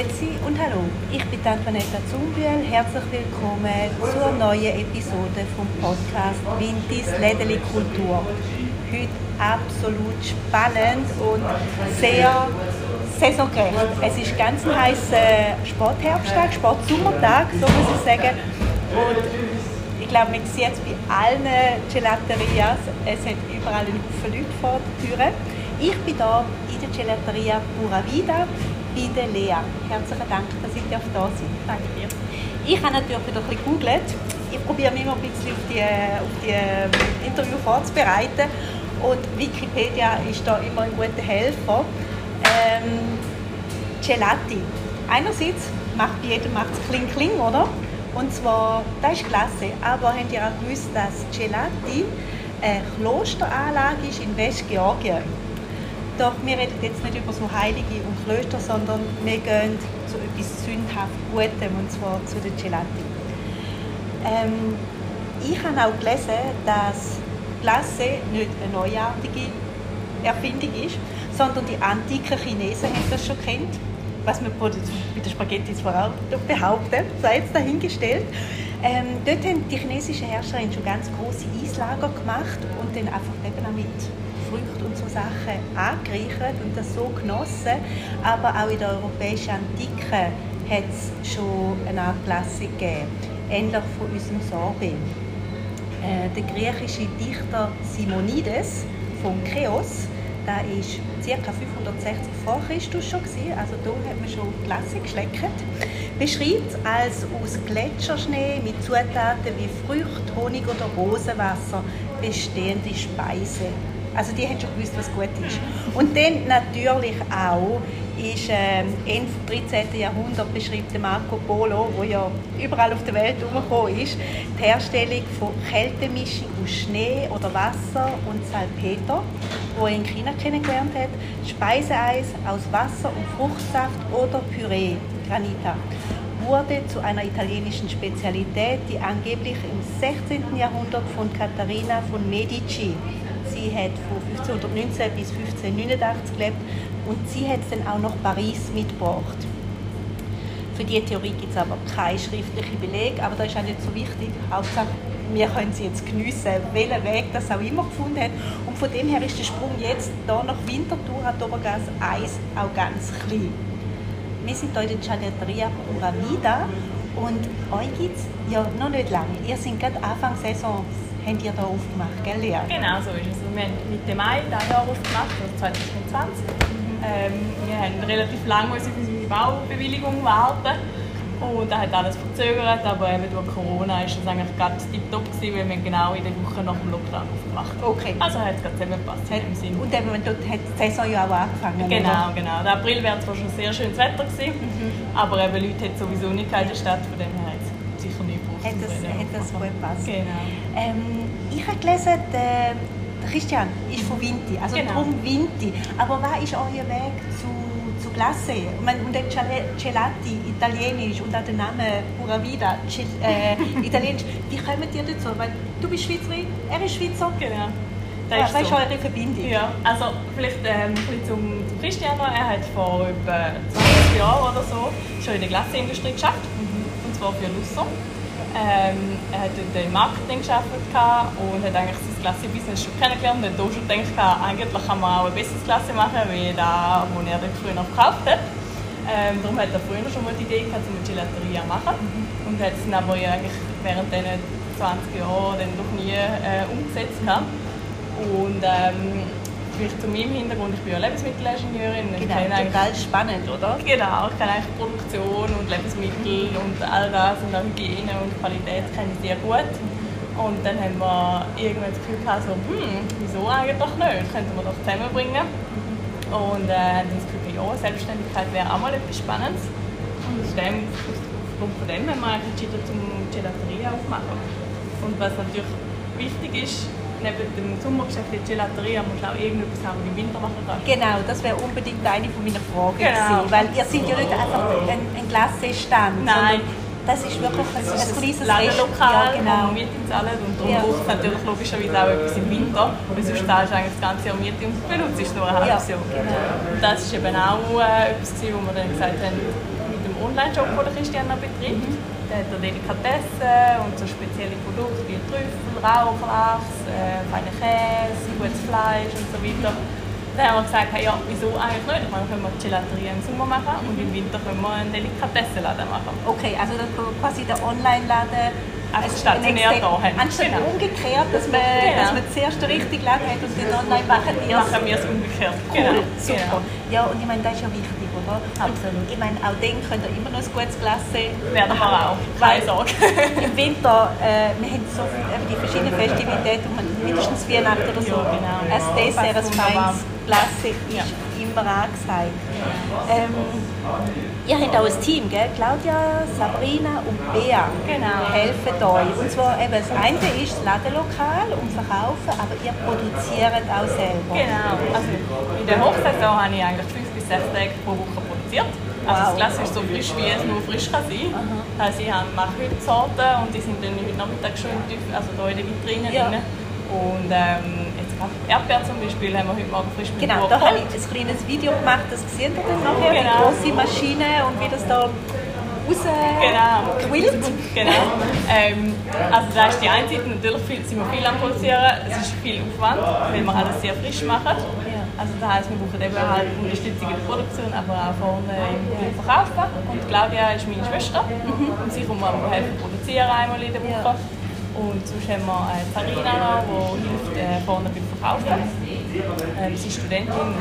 Grüezi und hallo, ich bin Antonetta Zumbühl. Herzlich willkommen zur neuen Episode vom Podcast Wintis Lädeli Kultur. Heute absolut spannend und sehr saisongerecht. Es ist ganz ein heißer Sportherbsttag, Sportsommertag, so muss ich sagen. Und ich glaube, man sieht es bei allen Gelaterias, es sind überall ein Haufen Leute vor der Tür. Ich bin hier in der Gelateria Pura Vida bei der Lea. Herzlichen Dank, dass ich da sein Danke dir. Ich habe natürlich wieder ein bisschen gegoogelt. Ich probiere mich immer ein bisschen auf die, auf die ähm, Interview vorzubereiten. Und Wikipedia ist da immer ein guter Helfer. Ähm, Gelati. Einerseits macht bei jedem macht's Kling Kling, oder? Und zwar, das ist klasse. Aber habt ihr auch gewusst, dass Gelati eine Klosteranlage ist in Westgeorgien? Doch wir reden jetzt nicht über so Heilige und Klöster, sondern wir gehen zu etwas sündhaft Gutem, und zwar zu den Gelati. Ähm, ich habe auch gelesen, dass Glace nicht eine neuartige Erfindung ist, sondern die antiken Chinesen haben das schon kennt. Was man bei den Spaghetti zwar auch behaupten, sei jetzt dahingestellt. Ähm, dort haben die chinesischen Herrscher schon ganz große Eislager gemacht und dann einfach eben auch mit Früchte und so Sachen angereichert und das so genossen. Aber auch in der europäischen Antike hat es schon eine Art Klassik gegeben, ähnlich von unserem Sorbet. Äh, der griechische Dichter Simonides von Cheos, der war ca. 560 vor Christus schon also da hat man schon Klassik geschleckt, beschreibt es als aus Gletscherschnee mit Zutaten wie Früchte, Honig oder Rosenwasser bestehende Speise also die haben schon gewusst, was gut ist. Und dann natürlich auch ist ähm, Ende des 13. Jahrhunderts beschreibt Marco Polo, der ja überall auf der Welt herumgekommen ist, die Herstellung von Kältemischung aus Schnee oder Wasser und Salpeter, wo er in China kennengelernt hat, Speiseeis aus Wasser und Fruchtsaft oder Püree, Granita wurde zu einer italienischen Spezialität, die angeblich im 16. Jahrhundert von Katharina von Medici Sie hat von 1519 bis 1589 gelebt und sie hat es dann auch nach Paris mitgebracht. Für diese Theorie gibt es aber keinen schriftlichen Beleg, aber das ist auch nicht so wichtig. Hauptsache, wir können sie jetzt geniessen, welchen Weg das auch immer gefunden hat. Und von dem her ist der Sprung jetzt hier nach Winterthur an Obergas 1 auch ganz klein. Wir sind hier in der Gelateria Pura und euch gibt es ja noch nicht lange. Ihr seid gerade Anfang Saison habt ihr hier aufgemacht, gell Lea? Genau so ist es. Wir haben Mitte Mai dieses Jahr aufgemacht, also 2020. Ähm, wir haben relativ lange auf unsere Baubewilligung warten und das hat alles verzögert, aber eben durch Corona ist es eigentlich ganz tiptop gewesen, weil wir genau in der Woche nach dem Lockdown aufgemacht Okay. Also hat es gerade zusammengepasst in dem Sinn. Und eben, dort hat die Saison ja auch angefangen, Genau, oder? genau. Der April wäre zwar schon sehr schönes Wetter gewesen, mhm. aber eben Leute hat sowieso nicht in der Stadt, von dem her sicher nicht Hat das, hat das gut gepasst. Genau. Ähm, ich habe gelesen, der, der Christian ist von Vinti, also genau. darum Vinti. Aber was ist euer Weg zu, zu Glace? Und dann Gelati, italienisch, und auch der Name Pura Vida, äh, italienisch. Wie kommen ihr dazu? Weil du bist Schweizerin, er ist Schweizer. Genau. Das ja, ist so. eure Verbindung? Ja, also vielleicht ähm, ein zum, Cristiano. Er hat vor etwa 20 Jahren oder so schon in der Glasseindustrie geschafft, mhm. und zwar für Lusser. Ähm, er hat im Marketing gearbeitet und hat eigentlich sein Klasse-Business schon kennengelernt und hat auch schon gedacht, eigentlich kann man auch eine bessere Klasse machen, wie das, was er dort früher verkauft hat. Ähm, darum hat er früher schon mal die Idee gehabt, eine Gelateria machen und hat es dann aber eigentlich während diesen 20 Jahren dann doch nie äh, umgesetzt. Und ähm, vielleicht zu meinem Hintergrund, ich bin ja Lebensmittelingenieurin. Genau, total spannend, oder? Genau, ich kenne eigentlich Produktion und Lebensmittel und all das und auch Hygiene und Qualität kenne ich sehr gut. Und dann haben wir irgendwann das Gefühl gehabt, so, hm, wieso eigentlich doch nicht, könnten wir doch zusammenbringen. Und äh, haben das Gefühl, ja, Selbstständigkeit wäre auch mal etwas Spannendes. Und aus dem, aufgrund von dem haben wir entschieden, zum Gelateria aufmachen. Und was natürlich wichtig ist, neben dem Sommergeschäft in Gelateria muss auch irgendetwas haben, was im Winter machen kann. Genau, das wäre unbedingt eine von meiner Fragen genau. gewesen, weil ihr seid ja nicht einfach ein, ein Glassestand, Nein. Das ist wirklich ein, ein kleines Ladenlokal, ja, genau. wo wir Miete zahlen und darum ja. braucht es natürlich logischerweise auch etwas im Winter, weil sonst zahlst du eigentlich das ganze Jahr Miete und benutzt nur ein halbes Jahr. Genau. Und das war eben auch äh, etwas, wo wir dann gesagt haben, Online-Shop, den Christian noch betreibt. Mhm. Da hat er Delikatessen und so spezielle Produkte wie Trüffel, Rauchlachs, äh, feine Käse, gutes Fleisch und so weiter. Dann haben wir gesagt, hey, ja, wieso eigentlich nicht? Ich meine, können wir Gelaterie im Sommer machen und im Winter können wir einen Delikatessenladen machen. Okay, also das quasi der Online-Laden also stationär da haben. Anstatt genau. umgekehrt, dass man, genau. dass man zuerst den richtigen Laden hat und dann online machen wir es. Machen wir es umgekehrt. Cool, genau. super. Genau. Ja, und ich meine, das ist ja wichtig, oder? Absolut. ich meine, auch dann könnt ihr immer noch ein gutes Glas sehen. Werden wir auch, keine Sorge. Im Winter, äh, wir haben so viele, die verschiedenen Festivitäten, mindestens Weihnachten oder so. Ja, genau. Ein Dessert, ein feines Glas ist ja. immer angesagt. Ähm, Ihr habt auch ein Team, gell? Claudia, Sabrina und Bea genau. helfen euch. Und zwar eben, das eine ist das Ladenlokal und Verkaufen, aber ihr produziert auch selber. Genau. Also in der Hochsaison habe ich eigentlich sechs Tage pro Woche produziert. Also das Glas ist so frisch, wie es nur frisch kann sein kann. Also ich mache heute Sorten und die sind dann heute Nachmittag schon also hier in der Vitrine ja. drin. Und ähm, jetzt gerade Erdbeer zum Beispiel haben wir heute Morgen frisch mit Genau, da habe ich ein kleines Video gemacht, das seht ihr dann nachher, genau. die große Maschine und wie das da raus genau. Genau. ähm, also da ist die eine Seite, natürlich viel, sind wir viel am Produzieren, es ist viel Aufwand, weil wir alles sehr frisch machen. Also das heisst, wir brauchen eben halt Unterstützung in der Produktion, aber auch vorne im Verkauf. Und Claudia ist meine Schwester mhm. und sie kommt mir helfen produzieren einmal in der Woche. Und sonst haben wir Farina noch, die hilft äh, vorne beim Verkaufen. Ähm, sie ist Studentin und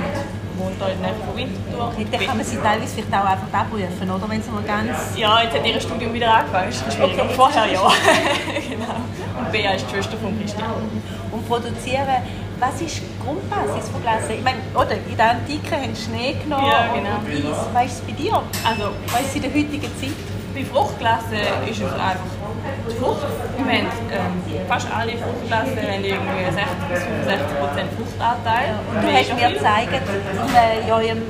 wohnt hier in der Nähe von Winterthur. Okay, dann kann man sie teilweise vielleicht auch einfach abrufen, oder? Wenn sie mal ganz... Ja, jetzt hat ihr Studium wieder angefangen, ist schwieriger. Okay, Vorher ja. genau. Und Bea ist die Schwester von Christian. Und produzieren, was ist die Grundbasis von Glasse? Ich meine, oder, in der Antike haben Schnee genommen ja, genau. und Eis. Was ist es bei dir? Also, was ist in der heutigen Zeit? Bei Fruchtglasse ist es einfach Frucht. Im Moment ähm, fast alle Fruchtklassen haben irgendwie 60 bis 65 Prozent Fruchtanteil. Ja, du hast mir gezeigt, in eurem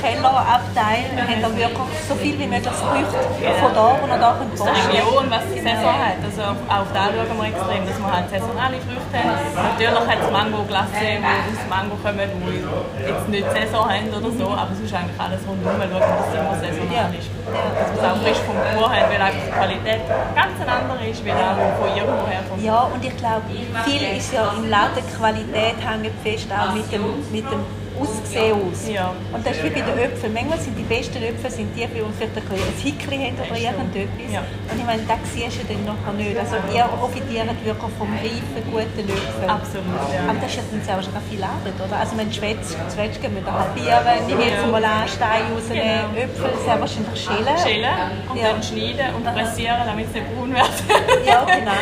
Kellerabteil haben wir wirklich so viel wie möglich Früchte von da und da können Aus der Region, was die Saison hat. Also auch da schauen wir extrem, dass wir halt saisonale Früchte haben. Natürlich hat es Mango-Glasse, wo aus Mango kommen, wo jetzt nicht Saison haben oder so, aber es ist eigentlich alles rundum schauen, dass es immer saisonal ist. Dass wir es auch frisch vom Bauer haben, weil einfach die Qualität ganz eine andere ist, wie auch von irgendwo herkommt. Ja, und ich glaube, viel ist ja im Laden Qualität hängt fest auch mit dem, mit dem Aussehen aus. Ja. Und das ist wie bei den Äpfeln. Manchmal sind die besten Äpfel sind die, die vielleicht ein, ein Hickli haben oder irgendetwas. Ja. Und ich meine, das siehst du dann nachher nicht. Also ihr profitiert wirklich vom reifen, guten Äpfel. Absolut, ja. Aber das ist ja dann auch schon viel Arbeit, oder? Also wenn Zwetschgen müssen wir halbieren, nehme jetzt mal an, Stein rausnehmen, genau. Äpfel sehr wahrscheinlich schälen. Schälen und ja. dann schneiden und pressieren, damit sie braun werden. ja, genau.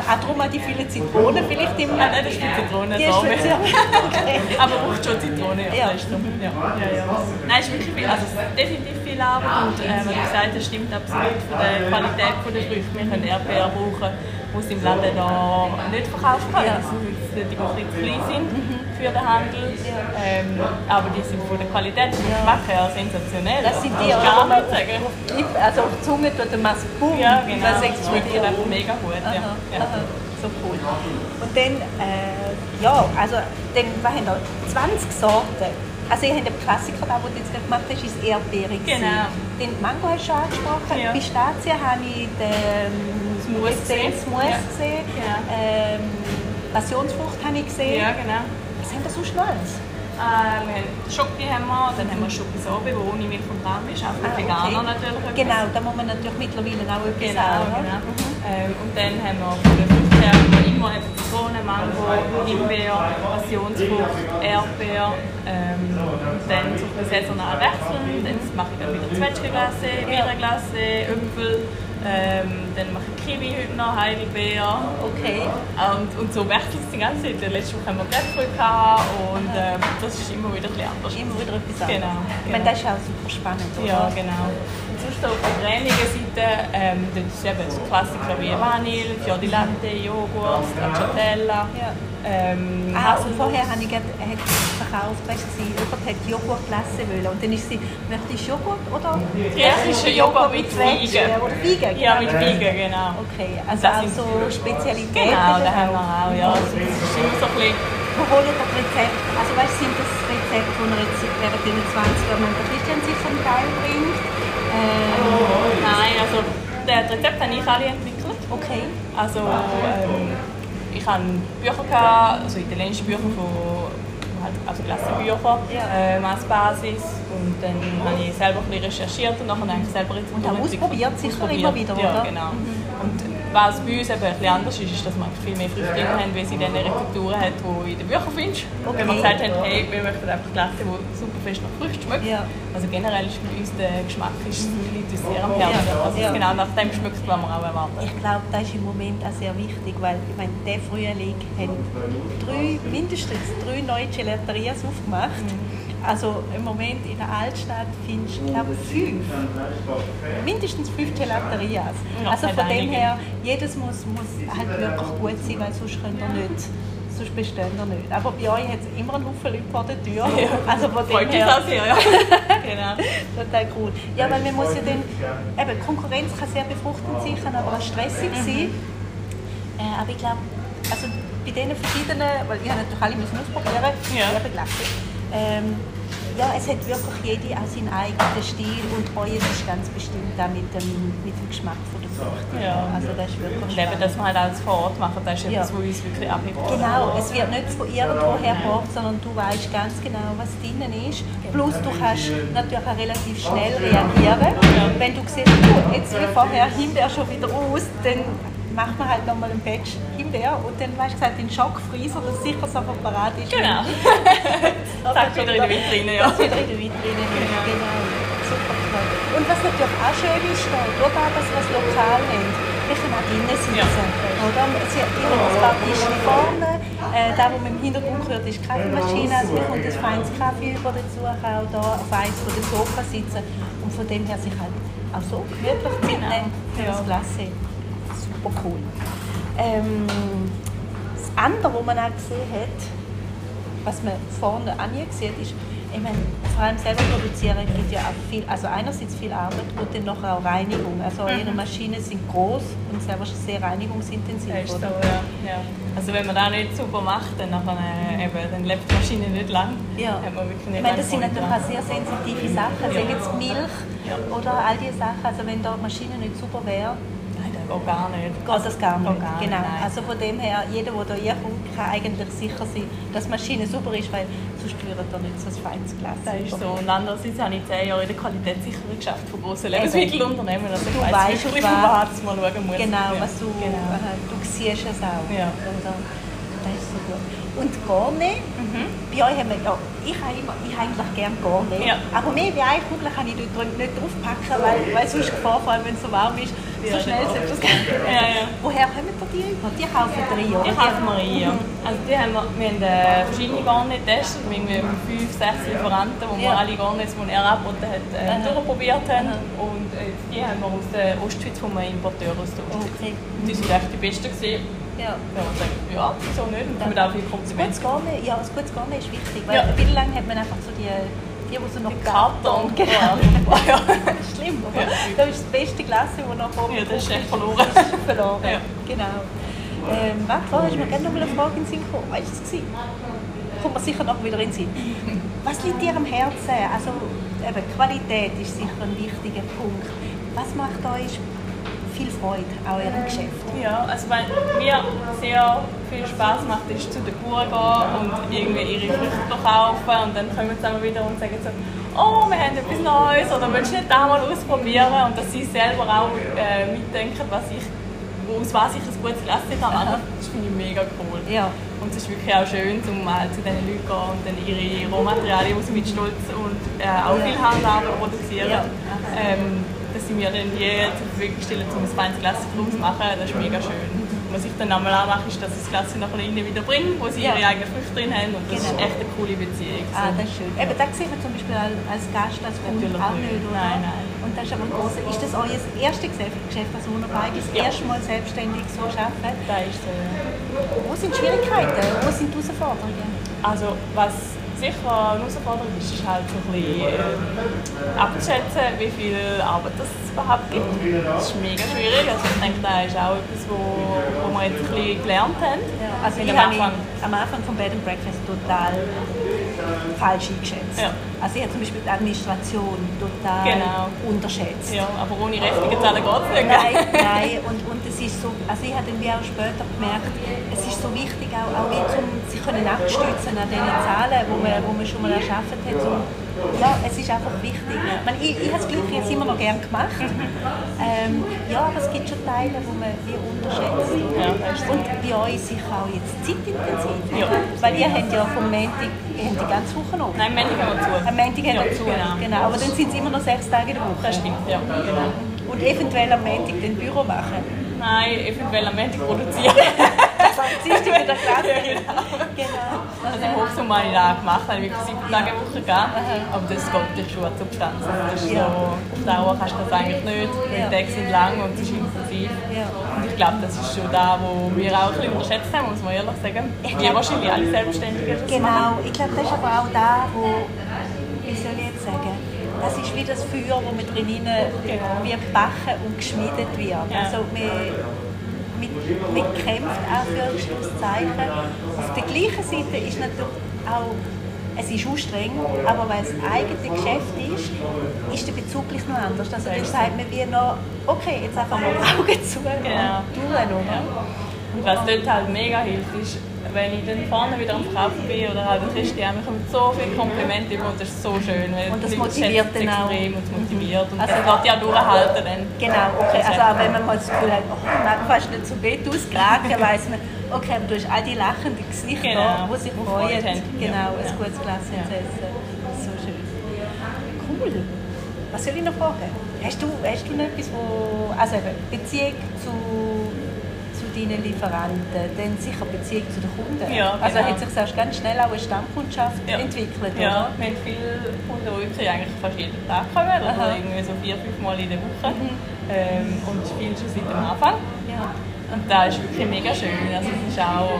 auch darum auch die vielen Zitronen vielleicht im... Ja, nein, das ist die Zitrone. Die ist okay. Aber braucht schon Zitronen. Zitrone ja. Ja. Ja, ja. Nein, es ist wirklich viel, also definitiv viel Arbeit und äh, wie gesagt, das stimmt absolut von der Qualität der Früchte. Wir können Erdbeeren brauchen, die es im Laden noch nicht verkauft werden, ja. die ein bisschen klein sind für den Handel. Ähm, aber die sind von der Qualität und ja. Geschmack her sensationell. Das sind die, gar nicht sagen. Also auf die Zunge tut man Boom. Ja, genau. Das schmeckt einfach mega gut. Aha, ja. Aha. So cool. Und dann, äh, ja, also dann, was haben wir? 20 Sorten. Also ihr habt den Klassiker, den du jetzt gemacht hast, ist Erdbeere. Genau. Den Mango hast du schon angesprochen. Ja. Pistazien habe ich den Smooth gesehen. Smooth ja. gesehen. Ja. Ähm, Passionsfrucht habe ich gesehen. Ja, genau. Was haben wir sonst noch alles? Äh, wir haben Schoki haben wir, dann haben wir Schokisobe, die ohne Milch und Rahm ist, auch für ah, Veganer okay. natürlich. Genau, da muss man natürlich mittlerweile auch etwas genau, sagen. Genau. Mhm. Ähm, und dann haben wir von den Früchten immer Zitrone, Mango, Himbeer, Passionsfrucht, Erdbeer ähm, und dann so ein saisonal wechseln. Jetzt mache ich dann wieder Zwetschgenglasse, Beerenglasse, Äpfel. Ähm, dann mache ich Kiwi heute noch, Heidelbeer. Okay. Und, und so wechselt es die ganze Zeit. Letzte Woche haben wir Grapefruit und ähm, das ist immer wieder ein bisschen anders. Immer wieder etwas anderes. Genau. Ich meine, das ist auch super spannend, oder? Ja, genau. Sonst auf der cremigen Seite, ähm, das ist eben so Klassiker wie Vanille, Fior di Latte, Joghurt, Stracciatella. Ja. Ähm, ah, und vorher habe ich hat verkauft, weißt du, jemand hat Joghurt lassen wollen. Und dann ist sie, möchtest du Joghurt oder? Griechische Joghurt mit Fliegen. Oder Fliegen, Ja, mit Fliegen, genau. Okay, also auch so Spezialitäten. Genau, da haben wir auch, ja. Also, das ist immer so ein bisschen... Wir holen das Rezept, also weißt, sind das Rezepte, die wir jetzt während den 20 Jahren der Christian sich zum Teil bringt? Ähm, Nein, also das Rezept habe ich alle entwickelt. okay. Also ähm, ich habe Bücher gehabt, also italienische Bücher von halt, also Klassenbücher Ja. ähm, als Basis und dann habe ich selber ein bisschen recherchiert und dann habe ich selber Rezepturen Und auch ausprobiert sicher immer wieder, ja, oder? genau. Und was bei uns eben ein bisschen anders ist, ist, dass wir viel mehr Früchte drin haben, weil sie dann Rezepturen hat, die in den Büchern findest. Wenn wir gesagt haben, hey, wir möchten einfach Klasse, die super fest nach Früchten schmeckt. Ja. Also generell ist bei uns der Geschmack ist, liegt uns sehr am Herzen. Also Ja. genau nach dem schmeckt, was wir auch erwarten. Ich glaube, das ist im Moment auch sehr wichtig, weil ich meine, der Frühling haben drei, mindestens drei neue Gelaterias aufgemacht. Also im Moment in der Altstadt findest du, glaube ich, fünf. Mindestens fünf Gelaterias. Ja, also von dem her, jedes muss, muss halt wirklich gut sein, weil sonst könnt ihr nicht. Sonst bestehen ihr nicht. Aber bei euch hat es immer einen Haufen Leute vor der Tür. Also von dem her, auch sehr, ja. genau. Total cool. Ja, weil man muss ja dann, eben, Konkurrenz kann sehr befruchtend sein, kann aber auch stressig Mhm. sein. Äh, aber ich glaube, also bei diesen verschiedenen, weil ich habe natürlich alle müssen ausprobieren, Ja. sehr begleitet. Ähm, ja, es hat wirklich jede auch seinen eigenen Stil und euer ist ganz bestimmt auch mit dem, mit dem Geschmack von der Frucht. Ja. Also das ist wirklich Und eben, dass wir halt alles vor Ort machen, das ist Ja. etwas, was uns wirklich abhebt. Genau, es wird nicht von irgendwoher gebracht, sondern du weißt ganz genau, was drinnen ist. Plus du kannst natürlich auch relativ schnell reagieren. Wenn du siehst, oh, jetzt wie vorher Himbeer schon wieder aus, dann macht man halt nochmal ein Batch Himbeer und dann weißt du gesagt, den Schockfreezer, dass sicher sofort parat ist. Genau. Das Zack, wieder in der Vitrine, ja. Das wieder in der Vitrine, genau. genau. Super toll. Und was natürlich auch schön ist, da, durch das, es lokal haben, wir können auch drinnen sitzen. Ja. Oder? Sie hat immer ein paar Tische vorne. Äh, da, wo man im Hintergrund hört, ist die Kaffeemaschine. Also man kommt ein feines Kaffee über dazu, auch da auf eins von den Sofa sitzen. Und von dem her sich halt auch so gemütlich Zeit nehmen für Ja. das Glas. Super cool. Ähm, das andere, was man auch gesehen hat, was man vorne auch nie sieht, ist, ich meine, vor allem selber produzieren gibt ja auch viel, also einerseits viel Arbeit und dann nachher auch Reinigung. Also ihre Maschinen sind groß und selber sehr reinigungsintensiv. Das ist so, oder? ja. ja. Also wenn man das nicht super macht, dann, nachher, äh, eben, dann lebt die Maschine nicht lang. Ja. Hat man wirklich Ich nicht meine, das sind natürlich auch sehr sensitive Sachen, Ja. sagen jetzt Milch Ja. oder all diese Sachen. Also wenn da die Maschine nicht super wäre, Geht gar nicht. geht das gar nicht. Gar nicht, genau. nein. Also von dem her, jeder, der da reinkommt, kann eigentlich sicher sein, dass die Maschine super ist, weil sonst würdet ihr nicht so ein feines Glas. Das ist so. Und andererseits habe ich zehn Jahre in der Qualitätssicherung geschafft von grossen Eben. Lebensmittelunternehmen. Also ich Du weiss weißt, wirklich, was- was man schauen muss. Genau, was du, Genau. aha, du siehst es auch. Ja. Oder? Das ist so gut. Und Garne, bei euch haben wir, ja, ich habe immer, ich habe eigentlich gerne Garne. Mhm. Ja. Aber mehr wie eine Kugel kann ich dort nicht draufpacken, weil, weil sonst Gefahr, vor allem wenn es so warm ist, so Ja, schnell ja. das gar Ja, ja. Woher kommen die? Die kaufen rein, oder? Die kaufen wir ein, ja. Also die haben wir, wir haben äh, verschiedene Garne getestet, mit irgendwie fünf, sechs Lieferanten, wo wir Ja. alle Garne, die er angeboten hat, äh, durchprobiert haben. Und äh, die haben wir aus der Ostschweiz von einem Importeur aus der Ostschweiz. Okay. Und die sind echt die besten gewesen. Ja. Haben wir gesagt, ja, wieso nicht? Und damit auch viel Komplimente. Gutes Garne, ja, das gutes Garne ist wichtig, weil Ja. viel lang hat man einfach so die, die, die so noch Karton. Genau. Ja. Schlimm, aber Ja. das ist das beste Glas, das noch oben Ja, das ist echt verloren. Das ist verloren, Ja. genau. Ähm, warte, vorher ist mir gerne noch mal eine Frage in den Sinn gekommen. Was war es? Kommt mir sicher noch wieder in den Sinn. Was liegt dir am Herzen? Also, eben, Qualität ist sicher ein wichtiger Punkt. Was macht euch viel Freude, auch in eurem Geschäft? Ja, also weil mir sehr viel Spaß macht, ist zu den Bauern gehen und irgendwie ihre Früchte kaufen und dann kommen sie wieder und sagen so, oh, wir haben etwas Neues oder willst du nicht da mal ausprobieren und dass sie selber auch äh, mitdenken, was ich, aus was ich ein gutes kann machen. Das finde ich mega cool. Ja. Und es ist wirklich auch schön, um mal zu diesen Leuten zu gehen und dann ihre Rohmaterialien, die sie mit Stolz und äh, auch viel Handarbeit produzieren, Ja. ähm, sie mir dann die zur Verfügung stellen, um ein feines Glas draus zu machen. Das ist mega schön. Was ich dann einmal auch mache, ist, dass ich das Glas nachher ihnen wieder bringe, wo sie Ja. ihre eigenen Früchte drin haben. Und das Genau. ist echt eine coole Beziehung. Ah, das ist schön. Eben, das sieht man zum Beispiel als Gast, als Kunde auch nicht. oder? Nein, nein. Und das ist aber ein grosser. Ist das euer erstes Geschäft, das ihr beide das Ja. erste Mal selbstständig so arbeitet? Da ist so. Wo sind die Schwierigkeiten? Wo sind die Herausforderungen? Also was sicher eine Herausforderung ist, ist halt so ein bisschen äh, abzuschätzen, wie viel Arbeit das überhaupt gibt. Das ist mega schwierig. Also ich denke, das ist auch etwas, wo, wo wir jetzt ein bisschen gelernt haben. Also Weil ich am Anfang am Anfang vom Bed and Breakfast total falsch eingeschätzt. Ja. Also ich habe zum Beispiel die Administration total Genau. unterschätzt. Ja, aber ohne rechtliche Zahlen geht es nicht. Nein, nein, und, und es ist so, also ich habe dann wie auch später gemerkt, es ist so wichtig, auch, auch wie zum, sich können abstützen an diesen Zahlen, wo man, wo man schon mal erschaffen hat. So, ja, es ist einfach wichtig. Ich, meine, ich, ich habe das Glück, ich habe es immer noch gerne gemacht. Ähm, ja, aber es gibt schon Teile, wo man wie unterschätzt. Und bei euch sicher auch jetzt zeitintensiv. Ja. Weil ihr habt ja vom Montag, ihr habt die ganze Woche noch. Nein, Montag haben wir zu. Am Montag habt Ja, ihr zu. genau. genau. Aber dann sind es immer noch sechs Tage in der Woche. Das stimmt, ja. Genau. Und eventuell am Montag den Büro machen. Nein, eventuell am Montag produzieren. Das am Dienstag mit der Klasse. Ja, genau. Genau. Also im Hochsommer habe ich das gemacht, habe ich sieben Tage eine Woche gegeben. Aber das geht natürlich schon an Substanz. Das ist Ja. so, auf Dauer kannst du das eigentlich nicht. Die Ja. Tage sind lang und es ist intensiv. Ja. Und ich glaube, das ist schon da, wo wir auch ein bisschen unterschätzt haben, muss man ehrlich sagen. Wir wahrscheinlich alle Selbstständigen das Genau, machen. ich glaube, das ist aber auch da, wo, wie soll ich jetzt sagen, das ist wie das Feuer, wo mit drinnen wie gebacken und geschmiedet wird. Ja. Also man, man, man kämpft auch für Schlusszeichen. Auf der gleichen Seite ist natürlich auch, es ist anstrengend, aber weil es ein eigenes Geschäft ist, ist der Bezug gleich noch anders. Also dann sagt man wie noch, okay, jetzt einfach mal die Augen zu Genau. durch. Ja. Und was dort halt mega hilft, ist, wenn ich dann vorne wieder am Verkaufen bin oder halt Christian, mir kommen so viele Komplimente über und das ist so schön. Weil Und das motiviert dann auch. extrem und es motiviert. Und Also- das wird ja durchhalten dann. Genau, okay. Also auch wenn man mal das Gefühl hat, oh, man fast nicht so gut ausgeraten, weiss man, okay, aber du hast all die lachenden Gesichter, Genau, die sich freuen. Genau, Ja. ein gutes Glas Ja. zu essen. So schön. Cool. Was soll ich noch fragen? Hast du, hast du noch etwas, wo, also eben, Beziehung zu, zu deinen Lieferanten, dann sicher Beziehung zu den Kunden. Ja, Also genau. hat sich erst ganz schnell auch eine Stammkundschaft Ja. entwickelt, Ja, oder? wir haben viele Kunden, die wirklich eigentlich fast jeden Tag kommen, oder Aha. Mhm. irgendwie so vier, fünf Mal in der Woche. Ähm, und viele schon seit dem Anfang. Ja. Und das ist wirklich mega schön. Also es ist auch,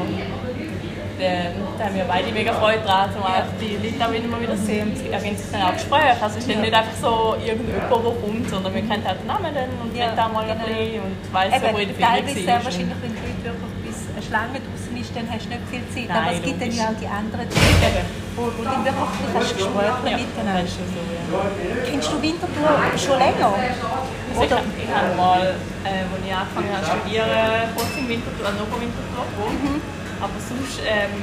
da haben wir beide mega Freude dran, um auch die Leute auch immer wieder zu sehen. Und es ergeben sich dann auch Gespräche. Also es ist dann nicht einfach so irgendjemand, der kommt, sondern wir kennen halt den Namen dann und Ja, ja, da mal ein genau. bisschen und weiss, Eben, wo in der Ferien teilweise wahrscheinlich, wenn die Leute wirklich bis eine Schlange draußen ist, dann hast du nicht viel Zeit. Nein, Aber es gibt dann ja auch die anderen Eben. Wo, wo du wirklich bisschen Gespräche Ja, miteinander. Kennst du Winterthur schon länger? Also ich, Oder? hab- ich habe mal, äh, als ich angefangen habe zu studieren, kurz im Winterthur, also noch im Winterthur gewohnt. Mhm. Aber sonst ähm,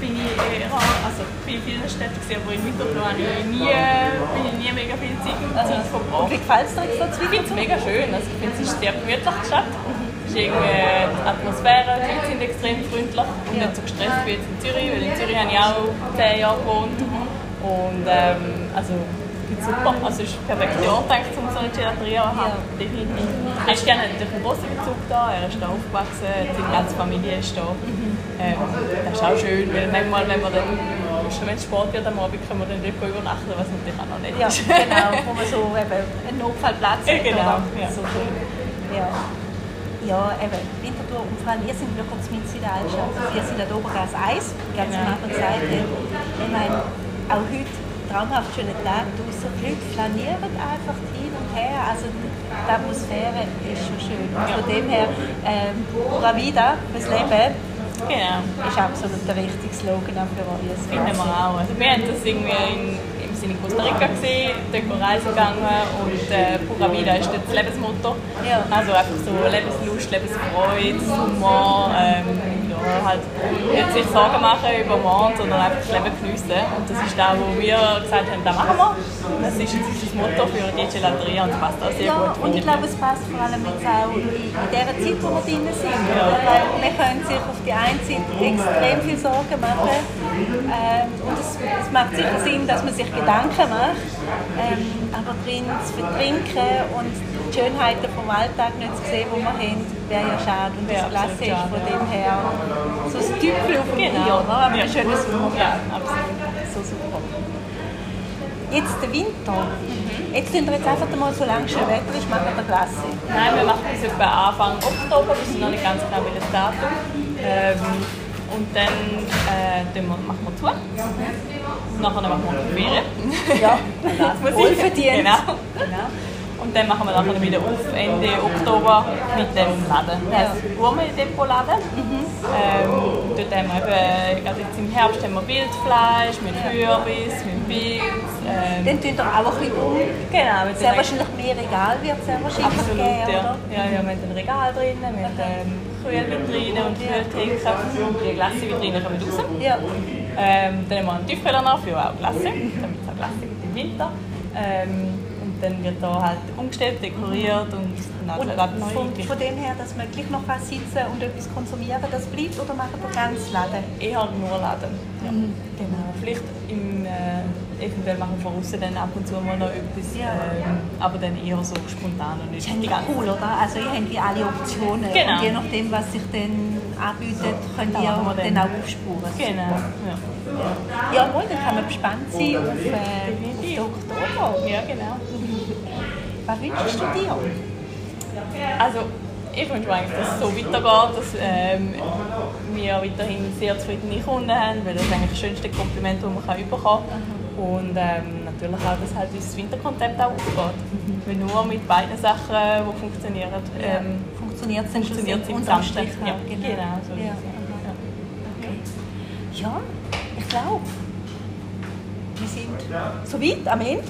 bin ich eher, also bin in vielen Städten gewesen, aber in Winterthur habe ich nie, bin ich nie mega viel Zeit, Zeit Und verbracht. wie gefällt es dir jetzt da zu Ich finde es mega schön. Also ich finde, es ist sehr gemütlich Stadt. Es ist irgendwie die Atmosphäre, die Leute sind extrem freundlich und Ja. nicht so gestresst wie jetzt in Zürich, weil in Zürich habe ich auch zehn Jahre gewohnt. Und ähm, also ich finde es super. Also es ist Ort, eigentlich, um so eine Gelateria zu haben. Ja. Definitiv. Christian hat natürlich einen großen Bezug da. Er ist da aufgewachsen, seine ganze Familie ist da. Ähm, das ist auch schön, weil manchmal, wenn man dann schon wenn es Sport wird am Abend, können wir dann dort übernachten, was natürlich auch noch Ja, ist. genau, wo man so eben einen Notfallplatz Ja, hat. genau, ja. So. Ja. Ja, eben, Winterthur und vor allem, ihr sind wirklich mit in der Altstadt. Also ihr seid an der Obergas 1, ganz Genau. am anderen Seite. Ich meine, auch heute traumhaft schöne Tag draußen. Die Leute flanieren einfach hin und her. Also die Atmosphäre ist schon schön. Und von dem her, ähm, Pura Vida, fürs Leben, Genau. ist absolut der richtige Slogan für euch. Finden wir auch. Also wir haben das irgendwie in, im Sinne in Costa Rica wir reisen gegangen und äh, Pura Vida ist das Lebensmotto. Also einfach so Lebenslust, Lebensfreude, Humor, ähm, halt nicht sich Sorgen machen über morgen, sondern einfach das Leben geniessen. Und das ist das, wo wir gesagt haben, das machen wir. Das ist jetzt unser Motto für die Gelateria und das passt auch sehr Ja, gut. und ich glaube, es passt vor allem jetzt auch in, in der Zeit, wo wir drin sind. Oder? Weil man können sich auf die einen Seite extrem viel Sorgen machen. Ähm, und es, es macht sicher Sinn, dass man sich Gedanken macht. Ähm, aber drin zu vertrinken und die Schönheiten vom Alltag nicht zu sehen, die wir haben, wäre ja schade. Und das absolut ist von dem her so ein Tüpfel auf dem Genau. Bier, oder? aber Ja. ein schönes Sommerbier. Ja, absolut. So super. Jetzt der Winter. Jetzt tun wir jetzt einfach mal, solange schön Wetter ist, machen wir Glasse. Nein, wir machen das etwa Anfang Oktober, wir sind noch nicht ganz genau welches Datum. Ähm, und dann äh, machen wir zu. Nachher machen wir Ferien. Ja, Das muss ich- wohlverdient. Genau. genau. Und dann machen wir nachher wieder auf Ende Oktober mit dem Laden. Das heißt Gourmet-Depot-Laden. Mhm. Ähm, dort haben wir eben, gerade jetzt im Herbst haben wir Wildfleisch mit Kürbis, mit Pilz. Ähm, dann tun wir auch ein bisschen um. Genau. Sehr wahrscheinlich mehr Regal wird es sehr wahrscheinlich Absolut, geben, ja. Ja, ja, wir haben ein Regal drin mit ähm, Kühlvitrine und Kühltheke. Die Glassevitrine kommen raus. Ja. Ähm, dann haben wir einen Tiefkühler noch für auch Glasse, damit es auch Glasse gibt im Winter. Ähm, dann wird da halt umgestellt, dekoriert und dann und neu von, von dem her, dass man gleich noch was sitzen und etwas konsumieren, das bleibt oder macht ihr ganz Laden? Eher nur Laden. Ja. Mhm. Genau. Vielleicht im, äh, eventuell machen wir von dann ab und zu mal noch etwas, ja. ähm, aber dann eher so spontan und nicht. Das ist cool, oder? Also ihr habt alle Optionen genau. und je nachdem, was sich dann anbietet, könnt ihr dann, dann auch aufspuren. Genau. Ja. Ja, mal, dann kann man gespannt sein auf, äh, auf den Oktober. Ja, genau. Du dir? Also, ich wünsche mir eigentlich, dass es so weitergeht, dass ähm, wir weiterhin sehr zufriedene Kunden haben, weil das ist eigentlich das schönste Kompliment, das man kann bekommen kann. Und ähm, natürlich auch, dass halt unser Winterkonzept auch aufgeht. Weil nur mit beiden Sachen, die funktionieren, ähm, funktioniert es funktioniert im Gesamten. Ja, genau. genau so. Ja. Okay. ja, ich glaube, wir sind so weit am Ende.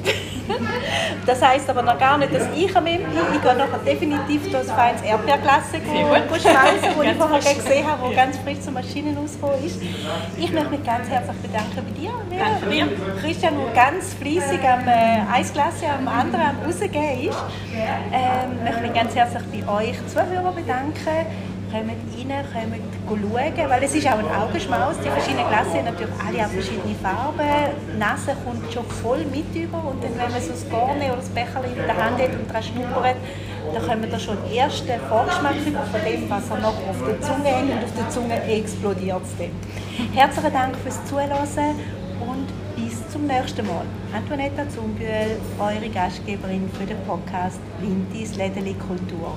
das heisst aber noch gar nicht, dass ich am Ende bin. Ich gehe nachher definitiv das feines Erdbeerklasse schmeißen, das ich vorher gesehen habe, das ganz frisch zur Maschine rausgekommen ist. Ich möchte mich ganz herzlich bedanken bei dir. Danke dir. Christian, der ganz fleissig am äh, Eisglas am anderen am rausgehen ist. Ähm, ich möchte mich ganz herzlich bei euch Zuhörern bedanken kommt rein, kommt schauen, weil es ist auch ein Augenschmaus. Die verschiedenen Klassen haben natürlich alle auch verschiedene Farben. Die Nase kommt schon voll mit über und dann, wenn man so das Garne oder das Becher in der Hand hat und daran schnuppert, dann kommen da schon erste Vorgeschmack von dem, was er noch auf der Zunge hängt und auf der Zunge explodiert es dann. Herzlichen Dank fürs Zuhören und bis zum nächsten Mal. Antoinetta Zumbühl, eure Gastgeberin für den Podcast Wintis Lädeli Kultur.